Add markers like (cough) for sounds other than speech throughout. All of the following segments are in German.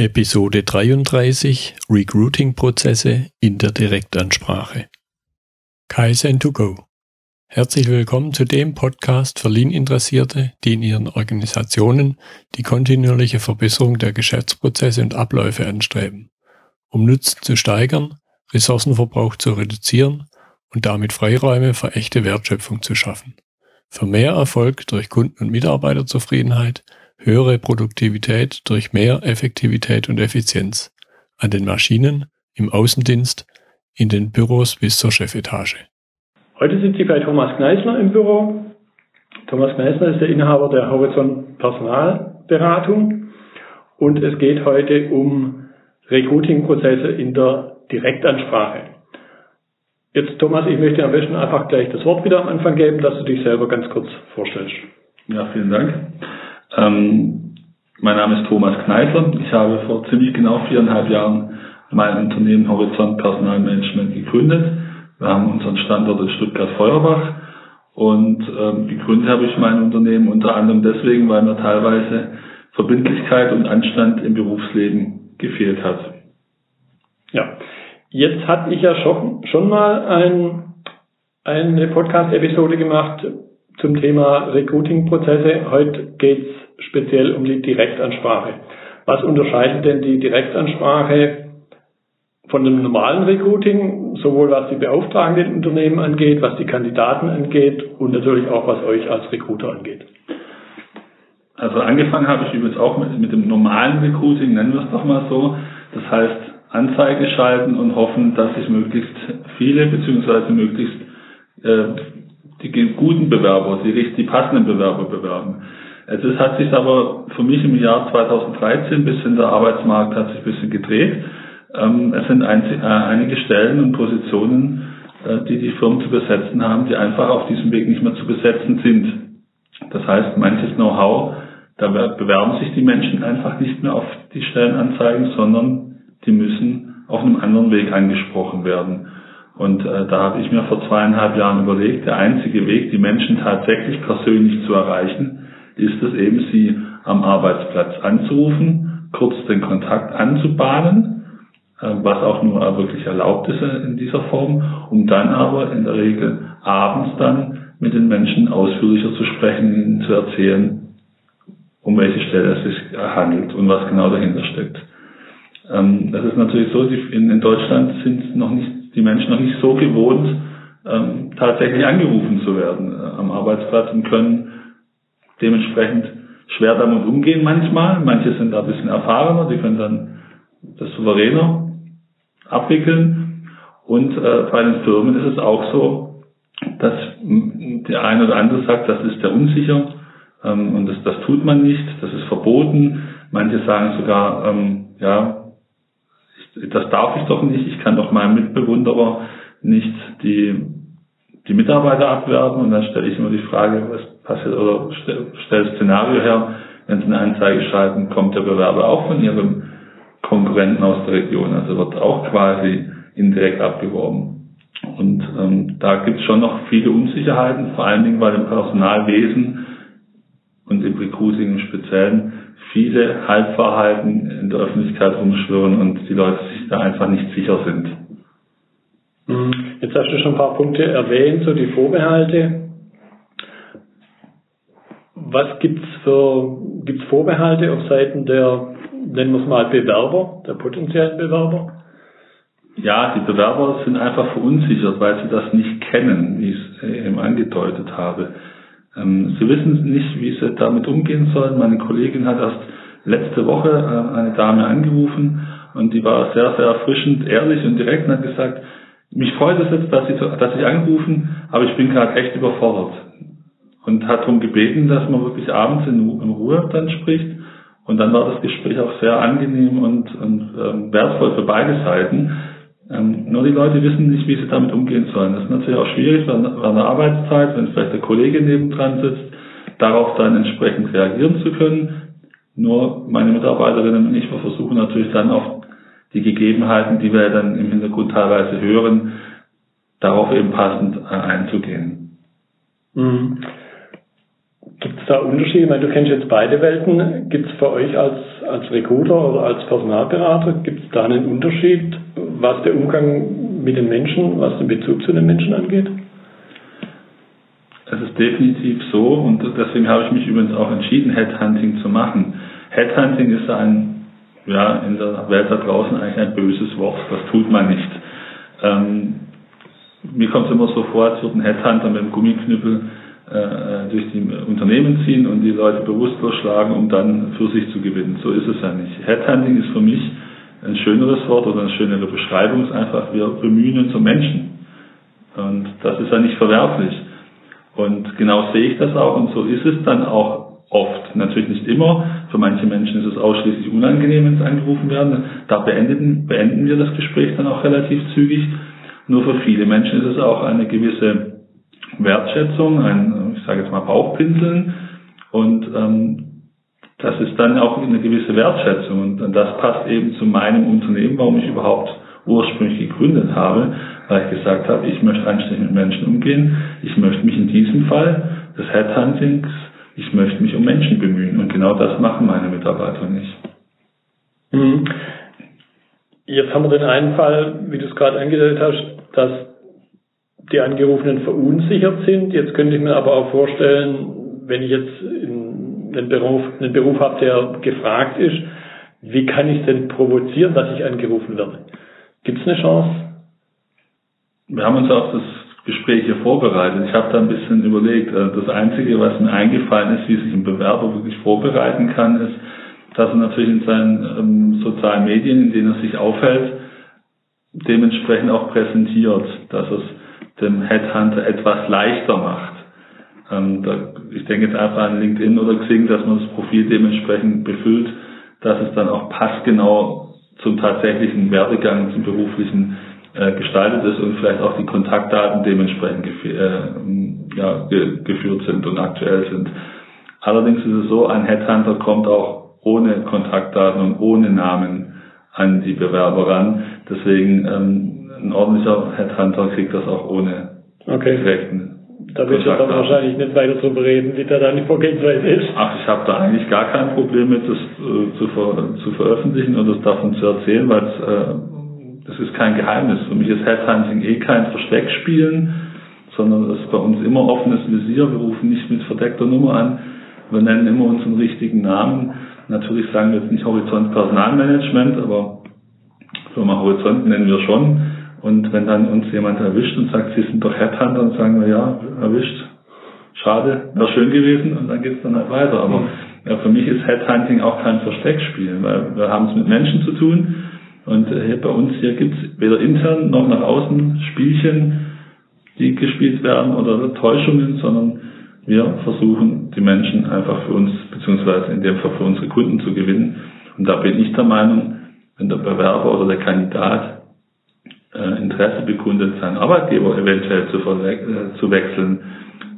Episode 33 Recruiting-Prozesse in der Direktansprache. Kaizen2Go. Herzlich willkommen zu dem Podcast für Lean-Interessierte, die in ihren Organisationen die kontinuierliche Verbesserung der Geschäftsprozesse und Abläufe anstreben, um Nutzen zu steigern, Ressourcenverbrauch zu reduzieren und damit Freiräume für echte Wertschöpfung zu schaffen. Für mehr Erfolg durch Kunden- und Mitarbeiterzufriedenheit höhere Produktivität durch mehr Effektivität und Effizienz an den Maschinen, im Außendienst, in den Büros bis zur Chefetage. Heute sitze ich bei Thomas Kneisler im Büro. Thomas Kneisler ist der Inhaber der Horizont Personalberatung und es geht heute um Recruiting-Prozesse in der Direktansprache. Jetzt Thomas, ich möchte am besten einfach gleich das Wort wieder am Anfang geben, dass du dich selber ganz kurz vorstellst. Ja, vielen Dank. Ähm, mein Name ist Thomas Kneisler. Ich habe vor ziemlich genau viereinhalb Jahren mein Unternehmen Horizont Personalmanagement gegründet. Wir haben unseren Standort in Stuttgart-Feuerbach und ähm, gegründet habe ich mein Unternehmen unter anderem deswegen, weil mir teilweise Verbindlichkeit und Anstand im Berufsleben gefehlt hat. Ja, jetzt hatte ich ja schon, schon mal ein, eine Podcast-Episode gemacht zum Thema Recruiting-Prozesse. Heute geht es speziell um die Direktansprache. Was unterscheidet denn die Direktansprache von dem normalen Recruiting, sowohl was die beauftragenden Unternehmen angeht, was die Kandidaten angeht und natürlich auch was euch als Recruiter angeht? Also angefangen habe ich übrigens auch mit, mit dem normalen Recruiting, nennen wir es doch mal so. Das heißt, Anzeige schalten und hoffen, dass sich möglichst viele beziehungsweise möglichst äh, die guten Bewerber, die, die passenden Bewerber bewerben. Es ist, hat sich aber für mich im Jahr 2013 ein bisschen der Arbeitsmarkt hat sich ein bisschen gedreht. Ähm, es sind äh, einige Stellen und Positionen, äh, die die Firmen zu besetzen haben, die einfach auf diesem Weg nicht mehr zu besetzen sind. Das heißt, manches Know-how, da bewerben sich die Menschen einfach nicht mehr auf die Stellenanzeigen, sondern die müssen auf einem anderen Weg angesprochen werden. Und äh, da habe ich mir vor zweieinhalb Jahren überlegt, der einzige Weg, die Menschen tatsächlich persönlich zu erreichen, ist es eben, sie am Arbeitsplatz anzurufen, kurz den Kontakt anzubahnen, äh, was auch nur wirklich erlaubt ist in dieser Form, um dann aber in der Regel abends dann mit den Menschen ausführlicher zu sprechen, ihnen zu erzählen, um welche Stelle es sich handelt und was genau dahinter steckt. Ähm, das ist natürlich so, in Deutschland sind noch nicht die Menschen noch nicht so gewohnt, ähm, tatsächlich angerufen zu werden äh, am Arbeitsplatz und können dementsprechend schwer damit umgehen manchmal. Manche sind da ein bisschen erfahrener, die können dann das souveräner abwickeln. Und äh, bei den Firmen ist es auch so, dass der eine oder andere sagt, das ist der unsicher ähm, und das, das tut man nicht, das ist verboten. Manche sagen sogar, ähm, ja, das darf ich doch nicht, ich kann doch meinem Mitbewunderer nicht die, die Mitarbeiter abwerben. Und dann stelle ich immer die Frage, was passiert oder stelle das Szenario her, wenn Sie eine Anzeige schreiben, kommt der Bewerber auch von Ihrem Konkurrenten aus der Region, also wird auch quasi indirekt abgeworben. Und ähm, da gibt es schon noch viele Unsicherheiten, vor allen Dingen, weil im Personalwesen und im Recruiting im Speziellen viele Halbwahrheiten in der Öffentlichkeit rumschwirren und die Leute sich da einfach nicht sicher sind. Mhm. Jetzt hast du schon ein paar Punkte erwähnt, so die Vorbehalte. Was gibt's für gibt's Vorbehalte auf Seiten der, nennen wir es mal Bewerber, der potenziellen Bewerber? Ja, die Bewerber sind einfach verunsichert, weil sie das nicht kennen, wie ich es eben angedeutet habe. Ähm, sie wissen nicht, wie sie damit umgehen sollen. Meine Kollegin hat erst letzte Woche äh, eine Dame angerufen und die war sehr, sehr erfrischend, ehrlich und direkt und hat gesagt, mich freut es jetzt, dass Sie, dass Sie angerufen, aber ich bin gerade echt überfordert. Und hat darum gebeten, dass man wirklich abends in, in, Ruhe dann spricht. Und dann war das Gespräch auch sehr angenehm und, und ähm, wertvoll für beide Seiten. Ähm, nur die Leute wissen nicht, wie sie damit umgehen sollen. Das ist natürlich auch schwierig während der Arbeitszeit, wenn vielleicht der Kollege nebendran sitzt, darauf dann entsprechend reagieren zu können. Nur meine Mitarbeiterinnen und ich, versuchen natürlich dann auf die Gegebenheiten, die wir dann im Hintergrund teilweise hören, darauf eben passend äh, einzugehen. Mhm. Gibt es da Unterschiede? Ich meine, du kennst jetzt beide Welten. Gibt es für euch als, als Recruiter oder als Personalberater, gibt es da einen Unterschied, was der Umgang mit den Menschen, was den Bezug zu den Menschen angeht? Es ist definitiv so und deswegen habe ich mich übrigens auch entschieden, Headhunting zu machen. Headhunting ist ein, ja, in der Welt da draußen eigentlich ein böses Wort. Das tut man nicht. Ähm, mir kommt es immer so vor, als würde ein Headhunter mit dem Gummiknüppel durch die Unternehmen ziehen und die Leute bewusstlos schlagen, um dann für sich zu gewinnen. So ist es ja nicht. Headhunting ist für mich ein schöneres Wort oder eine schönere Beschreibung, ist einfach, wir bemühen uns um Menschen. Und das ist ja nicht verwerflich. Und genau sehe ich das auch und so ist es dann auch oft. Natürlich nicht immer. Für manche Menschen ist es ausschließlich unangenehm, wenn sie angerufen werden. Da beenden, beenden wir das Gespräch dann auch relativ zügig. Nur für viele Menschen ist es auch eine gewisse Wertschätzung, ein, ich sage jetzt mal Bauchpinseln. Und ähm, das ist dann auch eine gewisse Wertschätzung. Und, das passt eben zu meinem Unternehmen, warum ich überhaupt ursprünglich gegründet habe, weil ich gesagt habe, ich möchte anständig mit Menschen umgehen. Ich möchte mich in diesem Fall des Headhuntings, ich möchte mich um Menschen bemühen. Und genau das machen meine Mitarbeiter nicht. Mhm. Jetzt haben wir den einen Fall, wie du es gerade angedeutet hast, dass die Angerufenen verunsichert sind. Jetzt könnte ich mir aber auch vorstellen, wenn ich jetzt einen Beruf, einen Beruf habe, der gefragt ist, wie kann ich denn provozieren, dass ich angerufen werde? Gibt es eine Chance? Wir haben uns auf das Gespräch hier vorbereitet. Ich habe da ein bisschen überlegt. Äh, das Einzige, was mir eingefallen ist, wie sich ein Bewerber wirklich vorbereiten kann, ist, dass er natürlich in seinen ähm, sozialen Medien, in denen er sich aufhält, dementsprechend auch präsentiert, dass es dem Headhunter etwas leichter macht. Ähm, da, ich denke jetzt einfach an LinkedIn oder Xing, dass man das Profil dementsprechend befüllt, dass es dann auch passgenau zum tatsächlichen Werdegang, zum beruflichen äh, gestaltet ist und vielleicht auch die Kontaktdaten dementsprechend äh, ja, ge geführt sind und aktuell sind. Allerdings ist es so, ein Headhunter kommt auch ohne Kontaktdaten und ohne Namen an die Bewerber ran. Deswegen ähm, ein ordentlicher Headhunter kriegt das auch ohne okay. direkten da willst du dann wahrscheinlich nicht weiter drüber reden, wie da deine Vorgehensweise ist. Ach, ich habe da eigentlich gar kein Problem mit, das äh, zu, ver zu veröffentlichen und das davon zu erzählen, weil es äh, das ist kein Geheimnis. Für mich ist Headhunting eh kein Versteckspielen, sondern das ist bei uns immer offenes Visier. Wir rufen nicht mit verdeckter Nummer an. Wir nennen immer unseren richtigen Namen. Natürlich sagen wir jetzt nicht Horizont Personalmanagement, aber Firma Horizont nennen wir schon. Und wenn dann uns jemand erwischt und sagt, Sie sind doch Headhunter, dann sagen wir, ja, erwischt. Schade, wäre schön gewesen und dann geht's dann halt weiter. Aber ja, für mich ist Headhunting auch kein Versteckspiel, weil wir haben es mit Menschen zu tun und äh, bei uns hier gibt's weder intern noch nach außen Spielchen, die gespielt werden oder Täuschungen, sondern wir versuchen die Menschen einfach für uns, beziehungsweise in dem Fall für unsere Kunden zu gewinnen. Und da bin ich der Meinung, wenn der Bewerber oder der Kandidat Interesse bekundet, seinen Arbeitgeber eventuell zu, äh, zu wechseln,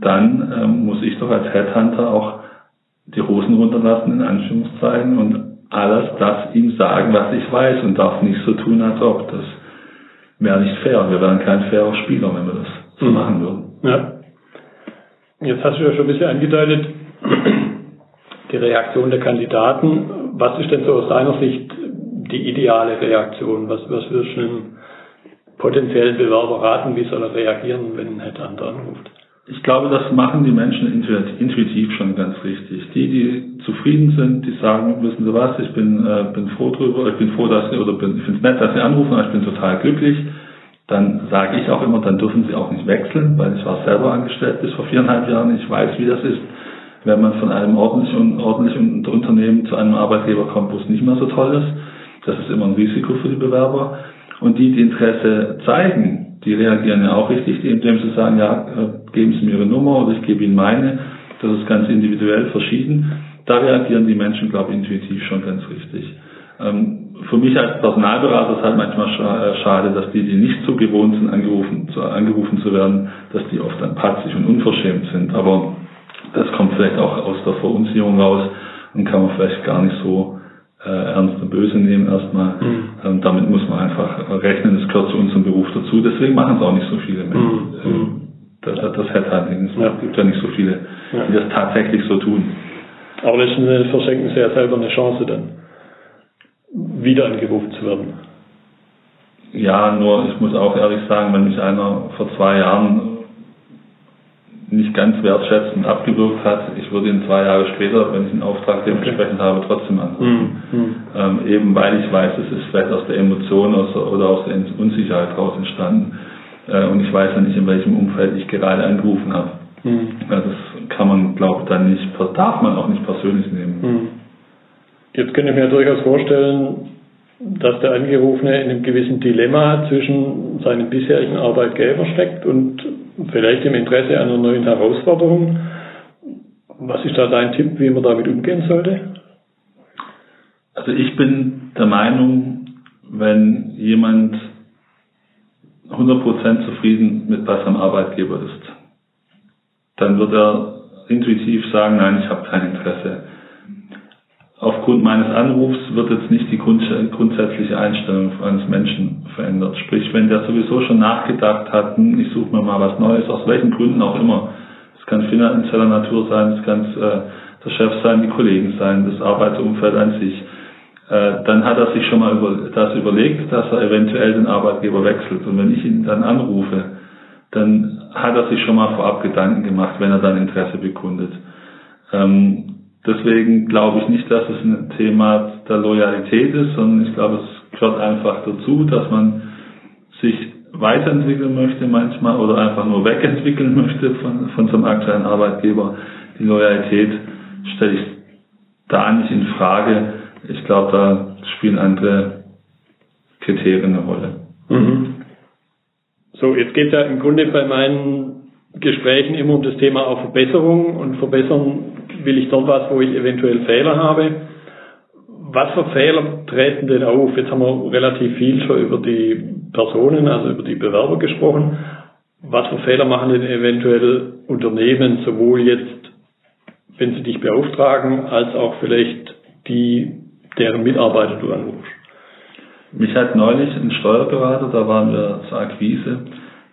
dann ähm, muss ich doch als Headhunter auch die Hosen runterlassen, in Anführungszeichen, und alles das ihm sagen, was ich weiß und darf nicht so tun, als ob. Das wäre nicht fair. Wir wären kein fairer Spieler, wenn wir das so mhm. machen würden. Ja. Jetzt hast du ja schon ein bisschen angedeutet, die Reaktion der Kandidaten. Was ist denn so aus deiner Sicht die ideale Reaktion? Was, was würdest du einem potenziellen Bewerber raten, wie soll er reagieren, wenn ein Headhunter anruft? Ich glaube, das machen die Menschen intuitiv schon ganz richtig. Die, die zufrieden sind, die sagen, wissen Sie was, ich bin, äh, bin froh drüber, ich bin froh, dass Sie, oder bin, ich finde es nett, dass Sie anrufen, aber ich bin total glücklich. Dann sage ich auch immer, dann dürfen Sie auch nicht wechseln, weil ich war selber angestellt bis vor viereinhalb Jahren. Ich weiß, wie das ist, wenn man von einem ordentlichen, ordentlichen Unternehmen zu einem Arbeitgeber kommt, wo es nicht mehr so toll ist. Das ist immer ein Risiko für die Bewerber. Und die, die Interesse zeigen, die reagieren ja auch richtig, indem sie sagen, ja, äh, geben Sie mir Ihre Nummer oder ich gebe Ihnen meine. Das ist ganz individuell verschieden. Da reagieren die Menschen, glaube ich, intuitiv schon ganz richtig. Ähm, für mich als Personalberater ist es halt manchmal äh, schade, dass die, die nicht so gewohnt sind, angerufen zu, angerufen zu werden, dass die oft dann patzig und unverschämt sind. Aber das kommt vielleicht auch aus der Verunsicherung raus und kann man vielleicht gar nicht so äh, ernst und böse nehmen erstmal. Mhm. Ähm, damit muss man einfach rechnen, es gehört zu unserem Beruf dazu. Deswegen machen es auch nicht so viele Menschen. Mhm. Ähm, das, das Headhunting. Es ja. gibt ja nicht so viele, ja. die das tatsächlich so tun. Aber letztendlich verschenken sie ja selber eine Chance dann, wieder angerufen zu werden. Ja, nur ich muss auch ehrlich sagen, wenn mich einer vor zwei Jahren nicht ganz wertschätzend abgewürgt hat, ich würde ihn zwei Jahre später, wenn ich einen Auftrag dementsprechend okay. habe, trotzdem anrufen. Mhm. Ähm, eben weil ich weiß, es ist vielleicht aus der Emotion aus, oder aus der Unsicherheit raus entstanden. Äh, und ich weiß ja nicht, in welchem Umfeld ich gerade angerufen habe. Mhm. Also das kann man, glaube ich, dann nicht, darf man auch nicht persönlich nehmen. Mhm. Jetzt könnte ich mir durchaus vorstellen, dass der Angerufene in einem gewissen Dilemma zwischen seinem bisherigen Arbeitgeber steckt und vielleicht im Interesse einer neuen Herausforderung. Was ist da dein Tipp, wie man damit umgehen sollte? Also ich bin der Meinung, wenn jemand 100% zufrieden mit was am Arbeitgeber ist, dann wird er intuitiv sagen, nein, ich habe kein Interesse aufgrund meines Anrufs wird jetzt nicht die grundsätzliche Einstellung eines Menschen verändert. Sprich, wenn der sowieso schon nachgedacht hat, hm, ich suche mir mal was Neues, aus welchen Gründen auch immer. Es kann finanzieller Natur sein, es kann äh, der Chef sein, die Kollegen sein, das Arbeitsumfeld an sich. Äh, dann hat er sich schon mal über, das überlegt, dass er eventuell den Arbeitgeber wechselt. Und wenn ich ihn dann anrufe, dann hat er sich schon mal vorab Gedanken gemacht, wenn er dann Interesse bekundet. Ähm, Deswegen glaube ich nicht, dass es ein Thema der Loyalität ist, sondern ich glaube, es gehört einfach dazu, dass man sich weiterentwickeln möchte manchmal oder einfach nur wegentwickeln (laughs) möchte von, von seinem aktuellen Arbeitgeber. Die Loyalität stelle ich da nicht in Frage. Ich glaube, da spielen andere Kriterien eine Rolle. Mhm. So, jetzt geht ja im Grunde bei meinen Gesprächen immer um das Thema auch Verbesserung und Verbessern will ich dort was, wo ich eventuell Fehler habe. Was für Fehler treten denn auf? Jetzt haben wir relativ viel schon über die Personen, also über die Bewerber gesprochen. Was für Fehler machen denn eventuell Unternehmen, sowohl jetzt, wenn sie dich beauftragen, als auch vielleicht die, deren Mitarbeiter du anrufst? Mich hat neulich ein Steuerberater, da waren wir zur Akquise,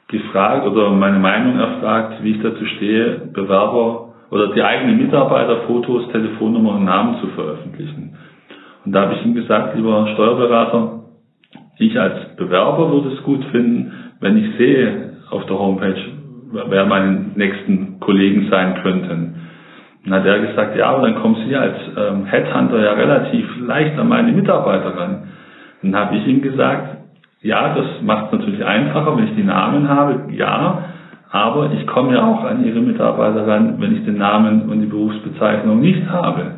gefragt oder meine Meinung erfragt, wie ich dazu stehe, Bewerber oder die eigenen Mitarbeiterfotos, Telefonnummer und Namen zu veröffentlichen. Und da habe ich ihm gesagt, lieber Steuerberater, ich als Bewerber würde es gut finden, wenn ich sehe auf der Homepage, wer meine nächsten Kollegen sein könnten. Dann hat er gesagt, ja, aber dann kommen Sie als ähm, Headhunter ja relativ leicht an meine Mitarbeiter ran. Dann habe ich ihm gesagt, ja, das macht es natürlich einfacher, wenn ich die Namen habe, ja, aber ich komme ja auch an Ihre Mitarbeiter ran, wenn ich den Namen und die Berufsbezeichnung nicht habe.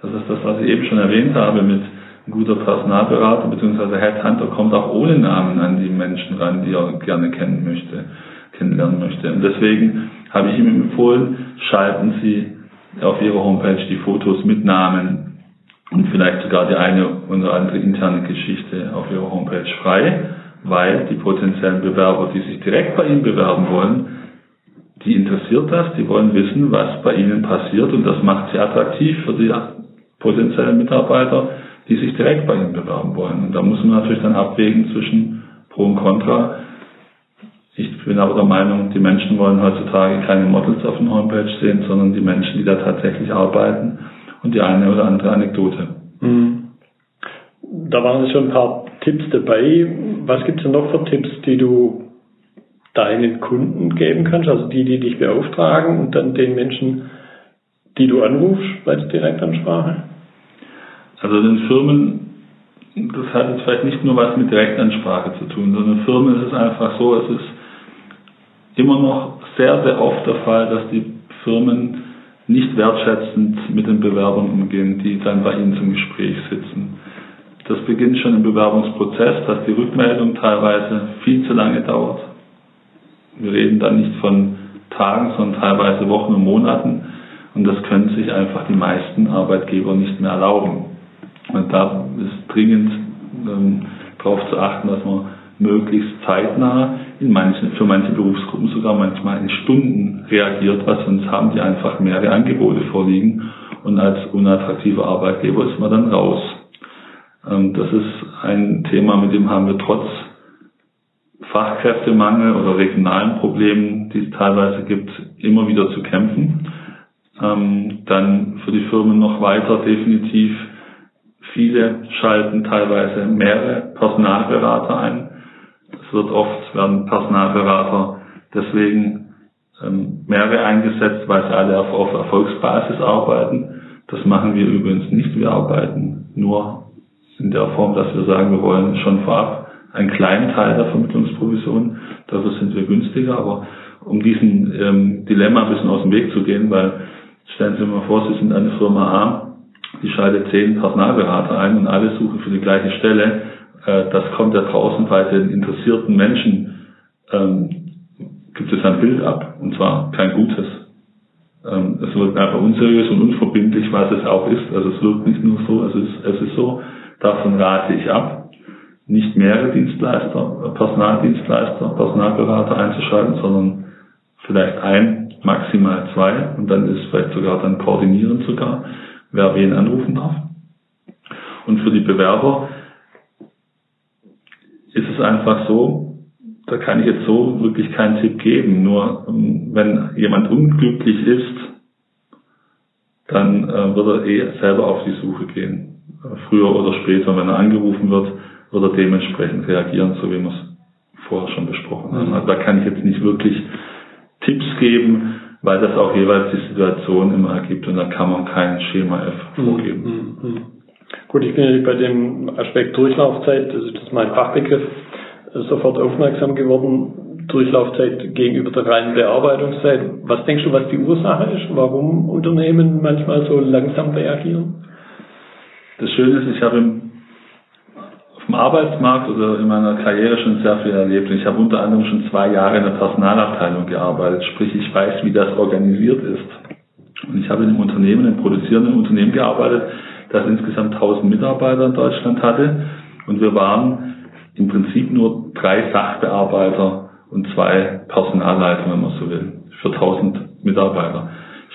Das ist das, was ich eben schon erwähnt habe mit guter Personalberater bzw. Headhunter kommt auch ohne Namen an die Menschen ran, die er gerne kennen möchte, kennenlernen möchte. Und deswegen habe ich ihm empfohlen, schalten Sie auf Ihrer Homepage die Fotos mit Namen und vielleicht sogar die eine oder andere interne Geschichte auf Ihrer Homepage frei weil die potenziellen Bewerber, die sich direkt bei Ihnen bewerben wollen, die interessiert das, die wollen wissen, was bei Ihnen passiert und das macht sie attraktiv für die potenziellen Mitarbeiter, die sich direkt bei Ihnen bewerben wollen. Und da muss man natürlich dann abwägen zwischen Pro und Contra. Ich bin aber der Meinung, die Menschen wollen heutzutage keine Models auf der Homepage sehen, sondern die Menschen, die da tatsächlich arbeiten und die eine oder andere Anekdote. Mhm. Da waren schon ein paar Tipps dabei. Was gibt es denn noch für Tipps, die du deinen Kunden geben kannst, also die, die dich beauftragen und dann den Menschen, die du anrufst bei der Direktansprache? Also den Firmen, das hat jetzt vielleicht nicht nur was mit Direktansprache zu tun, sondern Firmen ist es einfach so, es ist immer noch sehr, sehr oft der Fall, dass die Firmen nicht wertschätzend mit den Bewerbern umgehen, die dann bei ihnen zum Gespräch sitzen. Das beginnt schon im Bewerbungsprozess, dass die Rückmeldung teilweise viel zu lange dauert. Wir reden dann nicht von Tagen, sondern teilweise Wochen und Monaten. Und das können sich einfach die meisten Arbeitgeber nicht mehr erlauben. Und da ist dringend ähm, darauf zu achten, dass man möglichst zeitnah in manchen, für manche Berufsgruppen sogar manchmal in Stunden reagiert, weil sonst haben die einfach mehrere Angebote vorliegen und als unattraktiver Arbeitgeber ist man dann raus. Ähm, das ist ein Thema, mit dem haben wir trotz Fachkräftemangel oder regionalen Problemen, die es teilweise gibt, immer wieder zu kämpfen. Ähm, dann für die Firmen noch weiter definitiv viele schalten teilweise mehrere Personalberater ein. Es wird oft, werden Personalberater deswegen ähm, mehrere eingesetzt, weil sie alle auf, auf Erfolgsbasis arbeiten. Das machen wir übrigens nicht. Wir arbeiten nur in der Form, dass wir sagen, wir wollen schon vorab einen kleinen Teil der Vermittlungsprovision. Dafür sind wir günstiger. Aber um diesem ähm, Dilemma ein bisschen aus dem Weg zu gehen, weil stellen Sie mal vor, Sie sind eine Firma A, die schaltet zehn Personalberater ein und alle suchen für die gleiche Stelle. Äh, das kommt ja draußen bei den interessierten Menschen, ähm, gibt es ein Bild ab, und zwar kein gutes. Ähm, es wirkt einfach unseriös und unverbindlich, was es auch ist. Also es wirkt nicht nur so, es ist, es ist so, davon rate ich ab nicht mehrere Dienstleister, Personaldienstleister, Personalberater einzuschalten, sondern vielleicht ein, maximal zwei und dann ist vielleicht sogar dann koordinieren sogar, wer wen anrufen darf. Und für die Bewerber ist es einfach so, da kann ich jetzt so wirklich keinen Tipp geben. Nur ähm, wenn jemand unglücklich ist, dann äh, wird er eh selber auf die Suche gehen. Früher oder später, wenn er angerufen wird, wird er dementsprechend reagieren, so wie wir es vorher schon besprochen haben. Mhm. Also da kann ich jetzt nicht wirklich Tipps geben, weil das auch jeweils die Situation immer ergibt und da kann man kein Schema F mhm. vorgeben. Gut, ich bin bei dem Aspekt Durchlaufzeit, das ist mein Fachbegriff, sofort aufmerksam geworden. Durchlaufzeit gegenüber der reinen Bearbeitungszeit. Was denkst du, was die Ursache ist, warum Unternehmen manchmal so langsam reagieren? Das Schöne ist, ich habe im im Arbeitsmarkt oder in meiner Karriere schon sehr viel erlebt. ich habe unter anderem schon zwei Jahre in der Personalabteilung gearbeitet, sprich ich weiß, wie das organisiert ist. Und ich habe in einem Unternehmen, einem produzierenden Unternehmen gearbeitet, das insgesamt 1000 Mitarbeiter in Deutschland hatte. Und wir waren im Prinzip nur drei Sachbearbeiter und zwei Personalleiter, wenn man so will, für 1000 Mitarbeiter.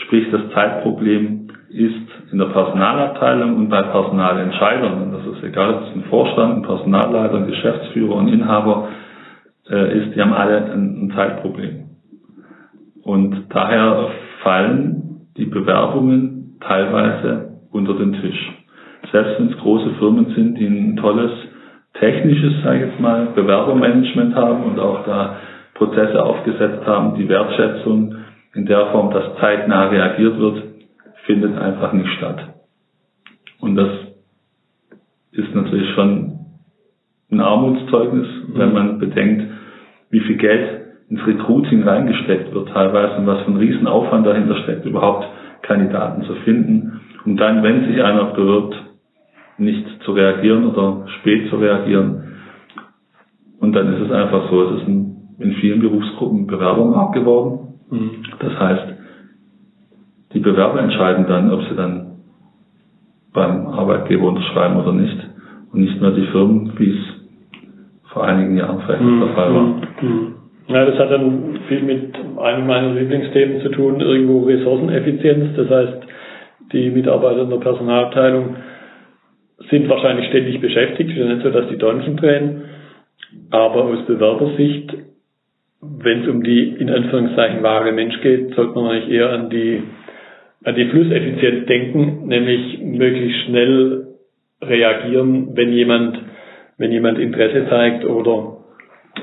Sprich, das Zeitproblem ist in der Personalabteilung und bei Personalentscheidern, und das ist egal, ob es ein Vorstand, ein Personalleiter, ein Geschäftsführer und Inhaber äh, ist, die haben alle ein, ein Zeitproblem. Und daher fallen die Bewerbungen teilweise unter den Tisch. Selbst wenn es große Firmen sind, die ein tolles technisches, sage ich jetzt mal, Bewerbermanagement haben und auch da Prozesse aufgesetzt haben, die Wertschätzung in der Form, dass zeitnah reagiert wird, findet einfach nicht statt. Und das ist natürlich schon ein Armutszeugnis, wenn mhm. man bedenkt, wie viel Geld ins Recruiting reingesteckt wird teilweise und was für ein Riesenaufwand dahinter steckt, überhaupt Kandidaten zu finden. Und dann, wenn sich einer bewirbt, nicht zu reagieren oder spät zu reagieren. Und dann ist es einfach so, es ist in vielen Berufsgruppen Bewerbung geworden. Mhm. Das heißt, die Bewerber entscheiden dann, ob sie dann beim Arbeitgeber unterschreiben oder nicht. Und nicht nur die Firmen, wie es vor einigen Jahren vielleicht mhm. der Fall war. Mhm. Ja, das hat dann viel mit einem meiner Lieblingsthemen zu tun, irgendwo Ressourceneffizienz. Das heißt, die Mitarbeiter in der Personalabteilung sind wahrscheinlich ständig beschäftigt. Es ist nicht so, dass die Däumchen drehen. Aber aus Bewerbersicht, wenn es um die in Anführungszeichen wahre Mensch geht, sollte man eigentlich eher an die an die Flusseffizienz denken, nämlich möglichst schnell reagieren, wenn jemand, wenn jemand Interesse zeigt oder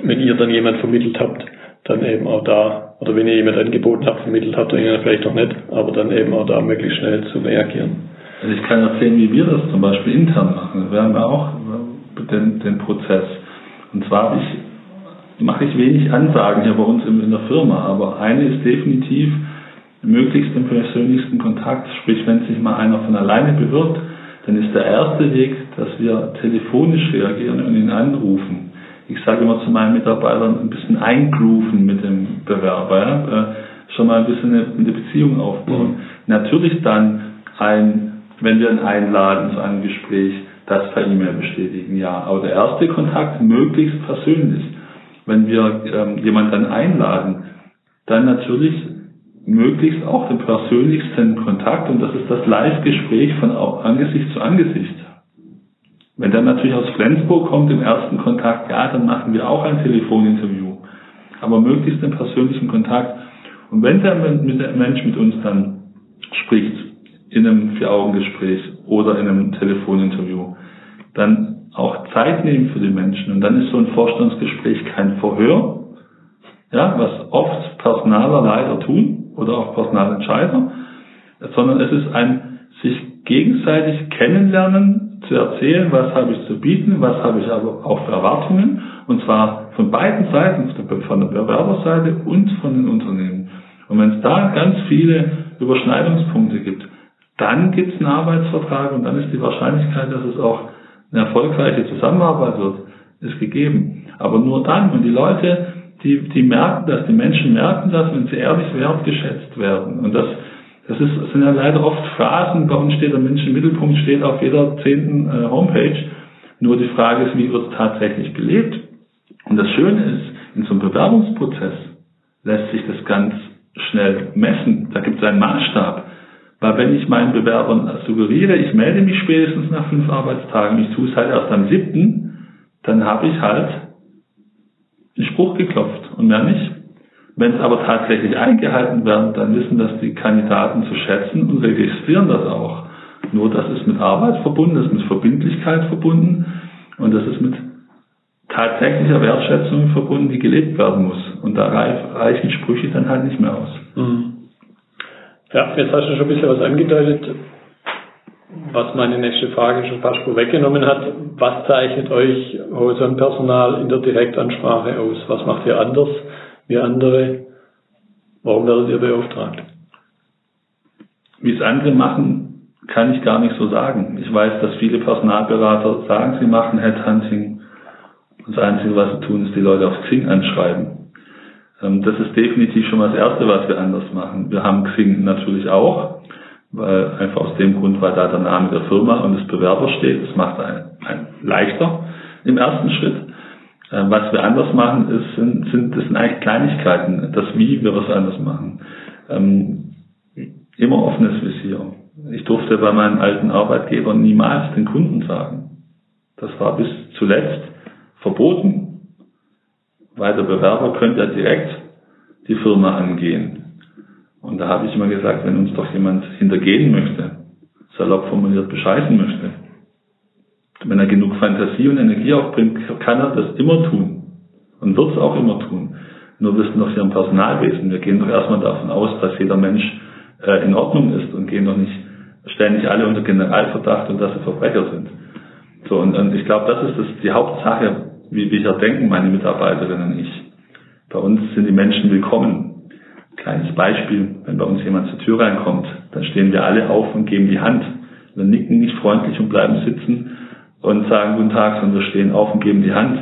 wenn ihr dann jemand vermittelt habt, dann eben auch da, oder wenn ihr jemand angeboten habt, vermittelt habt, jemand vielleicht noch nicht, aber dann eben auch da möglichst schnell zu reagieren. Also ich kann erzählen, wie wir das zum Beispiel intern machen. Wir haben ja auch den, den Prozess. Und zwar ich, mache ich wenig Ansagen hier bei uns in der Firma, aber eine ist definitiv, möglichst den persönlichsten Kontakt. Sprich, wenn sich mal einer von alleine bewirbt, dann ist der erste Weg, dass wir telefonisch reagieren und ihn anrufen. Ich sage immer zu meinen Mitarbeitern, ein bisschen eingrooven mit dem Bewerber, ja? Äh, schon mal ein bisschen eine, eine Beziehung aufbauen. Mhm. Natürlich dann ein, wenn wir ihn einladen zu einem Gespräch, das per E-Mail bestätigen, ja. Aber der erste Kontakt möglichst persönlich. Wenn wir ähm, jemanden dann einladen, dann natürlich möglichst auch den persönlichsten Kontakt und das ist das Live-Gespräch von Angesicht zu Angesicht. Wenn der natürlich aus Flensburg kommt im ersten Kontakt, ja, dann machen wir auch ein Telefoninterview. Aber möglichst den persönlichen Kontakt. Und wenn der Mensch mit uns dann spricht, in einem Vier-Augen-Gespräch oder in einem Telefoninterview, dann auch Zeit nehmen für die Menschen. Und dann ist so ein Vorstandsgespräch kein Verhör, ja, was oft Personaler leider tun oder auch Personalentscheider, sondern es ist ein sich gegenseitig kennenlernen, zu erzählen, was habe ich zu bieten, was habe ich aber auch für Erwartungen, und zwar von beiden Seiten, von der Bewerberseite und von den Unternehmen. Und wenn es da ganz viele Überschneidungspunkte gibt, dann gibt es einen Arbeitsvertrag und dann ist die Wahrscheinlichkeit, dass es auch eine erfolgreiche Zusammenarbeit wird, ist gegeben. Aber nur dann, wenn die Leute, die, die merken das, die Menschen merken das, wenn sie ehrlich wertgeschätzt werden. Und das, das, ist, sind ja leider oft Phrasen, bei uns steht der Mensch im Mittelpunkt, steht auf jeder zehnten äh, Homepage. Nur die Frage ist, wie wird es tatsächlich gelebt? Und das Schöne ist, in so einem Bewerbungsprozess lässt sich das ganz schnell messen. Da gibt es einen Maßstab. Weil wenn ich meinen Bewerbern suggeriere, ich melde mich spätestens nach fünf Arbeitstagen, ich tue es halt erst am siebten, dann habe ich halt einen Spruch geklopft und mehr nicht. Wenn es aber tatsächlich eingehalten wird, dann wissen das die Kandidaten zu schätzen und registrieren das auch. Nur das ist mit Arbeit verbunden, das ist mit Verbindlichkeit verbunden und das ist mit tatsächlicher Wertschätzung verbunden, die gelebt werden muss. Und da reichen Sprüche dann halt nicht mehr aus. Mhm. Ja, jetzt hast du schon ein bisschen was angedeutet, was meine nächste Frage schon fast vorweggenommen hat. Was zeichnet euch Hosan Personal in der Direktansprache aus? Was macht ihr anders wie andere? Warum werdet ihr beauftragt? Wie es andere machen, kann ich gar nicht so sagen. Ich weiß, dass viele Personalberater sagen, sie machen Headhunting. Und das Einzige, was sie tun, ist die Leute auf Xing anschreiben. Ähm, das ist definitiv schon mal das Erste, was wir anders machen. Wir haben Xing natürlich auch, weil einfach aus dem Grund, weil da der Name der Firma und des Bewerbers steht. Das macht einen, einen leichter im ersten Schritt. Ähm, was wir anders machen, ist, sind, sind, das sind eigentlich Kleinigkeiten, das Wie wir was anders machen. Ähm, immer offenes Visier. Ich durfte bei meinen alten Arbeitgebern niemals den Kunden sagen. Das war bis zuletzt verboten weil der Bewerber könnte ja direkt die Firma angehen. Und da habe ich immer gesagt, wenn uns doch jemand hintergehen möchte, salopp formuliert bescheißen möchte, wenn er genug Fantasie und Energie aufbringt, kann er das immer tun und wird es auch immer tun. Nur wir sind doch hier im Personalwesen. Wir gehen doch erstmal davon aus, dass jeder Mensch äh, in Ordnung ist und gehen doch nicht ständig alle unter Generalverdacht und dass sie Verbrecher sind. So, und, und ich glaube, das ist das, die Hauptsache, wie wir denken, meine Mitarbeiterinnen und ich. Bei uns sind die Menschen willkommen. Kleines Beispiel, wenn bei uns jemand zur Tür reinkommt, dann stehen wir alle auf und geben die Hand. Wir nicken nicht freundlich und bleiben sitzen und sagen Guten Tag, sondern stehen auf und geben die Hand.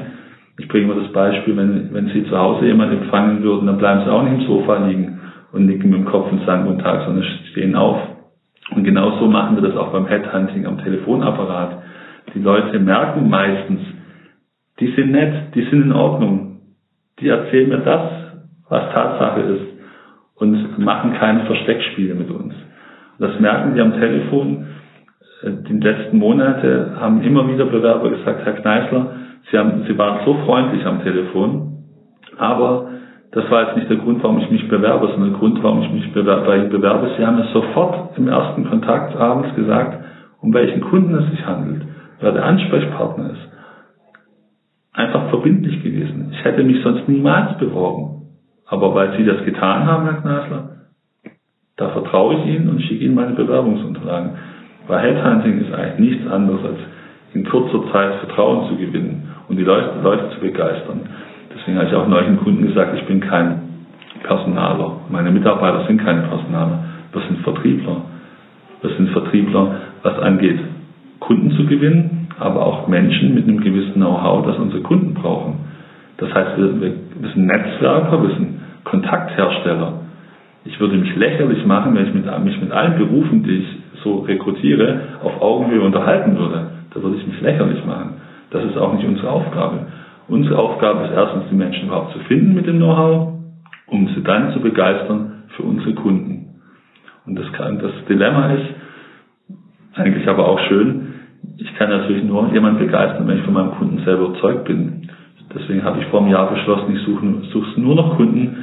Ich bringe mal das Beispiel, wenn, wenn Sie zu Hause jemand empfangen würden, dann bleiben Sie auch nicht im Sofa liegen und nicken mit dem Kopf und sagen Guten Tag, sondern stehen auf. Und genauso machen wir das auch beim Headhunting am Telefonapparat. Die Leute merken meistens, die sind nett, die sind in Ordnung. Die erzählen mir das, was Tatsache ist und machen keine Versteckspiele mit uns. das merken die am Telefon. Äh, die letzten Monate haben immer wieder Bewerber gesagt, Herr Kneißler, Sie, haben, Sie waren so freundlich am Telefon, aber das war jetzt nicht der Grund, warum ich mich bewerbe, sondern der Grund, warum ich mich bewerbe, bei Ihnen bewerbe. Sie haben es sofort im ersten Kontakt abends gesagt, um welchen Kunden es sich handelt, wer der Ansprechpartner ist einfach verbindlich gewesen. Ich hätte mich sonst niemals beworben. Aber weil Sie das getan haben, Herr Knasler, da vertraue ich Ihnen und schicke Ihnen meine Bewerbungsunterlagen. Weil Headhunting ist eigentlich nichts anderes als in kurzer Zeit Vertrauen zu gewinnen und die Leute, Leute zu begeistern. Deswegen habe ich auch neuen Kunden gesagt, ich bin kein Personaler. Meine Mitarbeiter sind keine Personaler. Wir sind Vertriebler. Wir sind Vertriebler, was angeht, Kunden zu gewinnen, aber auch Menschen mit einem gewissen Know-how, das unsere Kunden brauchen. Das heißt, wir, wir, wir sind Netzwerker, wir sind Kontakthersteller. Ich würde mich lächerlich machen, wenn ich mit, mich mit allen Berufen, die ich so rekrutiere, auf Augenhöhe unterhalten würde. Da würde ich mich lächerlich machen. Das ist auch nicht unsere Aufgabe. Unsere Aufgabe ist erstens, die Menschen überhaupt zu finden mit dem Know-how, um sie dann zu begeistern für unsere Kunden. Und das, kann, das Dilemma ist eigentlich aber auch schön, ich kann natürlich nur jemanden begeistern, wenn ich von meinem Kunden selber überzeugt bin. Deswegen habe ich vor einem Jahr beschlossen, ich suche, suche nur noch Kunden,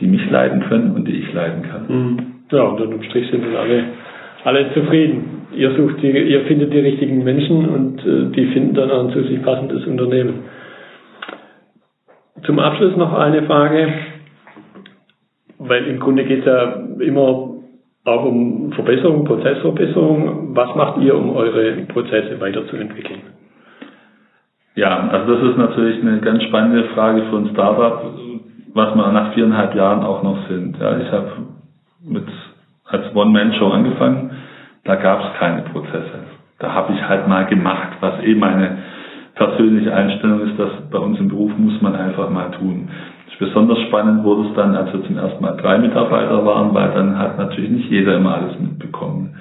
die mich leiden können und die ich leiden kann. Mhm. Ja, und unterm Strich sind wir alle, alle zufrieden. Ihr sucht die, ihr findet die richtigen Menschen und äh, die finden dann ein zu sich passendes Unternehmen. Zum Abschluss noch eine Frage, weil im Grunde geht es ja immer auch um Verbesserung, Prozessverbesserung. Was macht ihr, um eure Prozesse weiterzuentwickeln? Ja, also das ist natürlich eine ganz spannende Frage für ein Startup, was wir nach viereinhalb Jahren auch noch sind. Ja, ich habe mit als One-Man-Show angefangen, da gab es keine Prozesse. Da habe ich halt mal gemacht, was eh meine persönliche Einstellung ist, dass bei uns im Beruf muss man einfach mal tun. Besonders spannend wurde es dann, als wir zum ersten Mal drei Mitarbeiter waren, weil dann hat natürlich nicht jeder immer alles mitbekommen.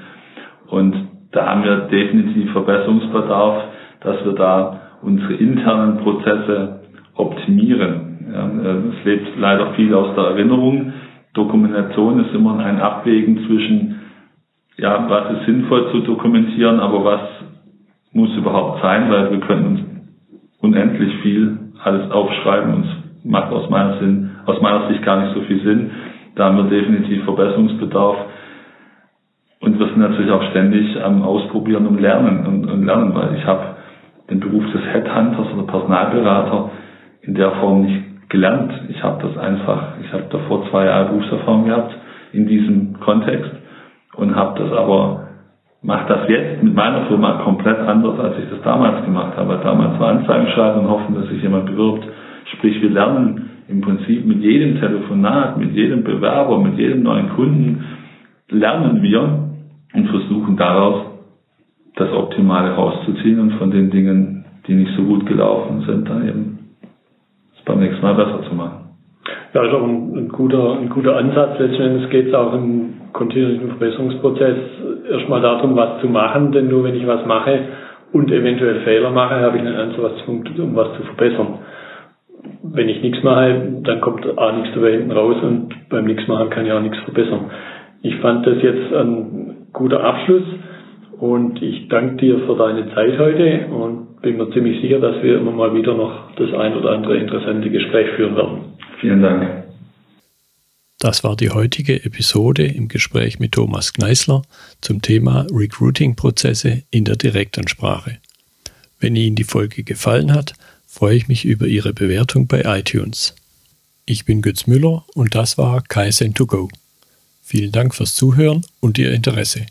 Und da haben wir definitiv Verbesserungsbedarf, dass wir da unsere internen Prozesse optimieren. Es lebt leider viel aus der Erinnerung. Dokumentation ist immer ein Abwägen zwischen, ja, was ist sinnvoll zu dokumentieren, aber was muss überhaupt sein, weil wir können uns unendlich viel alles aufschreiben und es macht aus meiner, Sinn, aus meiner Sicht gar nicht so viel Sinn. Da haben wir definitiv Verbesserungsbedarf. Und wir sind natürlich auch ständig am Ausprobieren und Lernen und, und Lernen, weil ich habe den Beruf des Headhunters oder Personalberater in der Form nicht gelernt. Ich habe das einfach, ich habe davor zwei Jahre Berufserfahrung gehabt in diesem Kontext und habe das aber, mache das jetzt mit meiner Firma komplett anders, als ich das damals gemacht habe. Damals war Anzeigen schreiben und hoffen, dass sich jemand bewirbt. Sprich, wir lernen im Prinzip mit jedem Telefonat, mit jedem Bewerber, mit jedem neuen Kunden, lernen wir und versuchen daraus das Optimale rauszuziehen und von den Dingen, die nicht so gut gelaufen sind, dann eben beim nächsten Mal besser zu machen. Ja, ist auch ein, ein, guter, ein guter Ansatz. Letzten Endes geht es auch im kontinuierlichen Verbesserungsprozess erstmal darum, was zu machen, denn nur wenn ich was mache und eventuell Fehler mache, habe ich einen Ansatzpunkt, um was zu verbessern. Wenn ich nichts mache, dann kommt A nichts dabei hinten raus und beim nichts machen kann ich auch nichts verbessern. Ich fand das jetzt ein guter Abschluss. Und ich danke dir für deine Zeit heute und bin mir ziemlich sicher, dass wir immer mal wieder noch das ein oder andere interessante Gespräch führen werden. Vielen Dank. Das war die heutige Episode im Gespräch mit Thomas Kneißler zum Thema Recruiting-Prozesse in der Direktansprache. Wenn Ihnen die Folge gefallen hat, freue ich mich über Ihre Bewertung bei iTunes. Ich bin Götz Müller und das war Kaizen2Go. Vielen Dank fürs Zuhören und Ihr Interesse.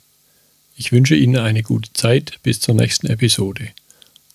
Ich wünsche Ihnen eine gute Zeit bis zur nächsten Episode.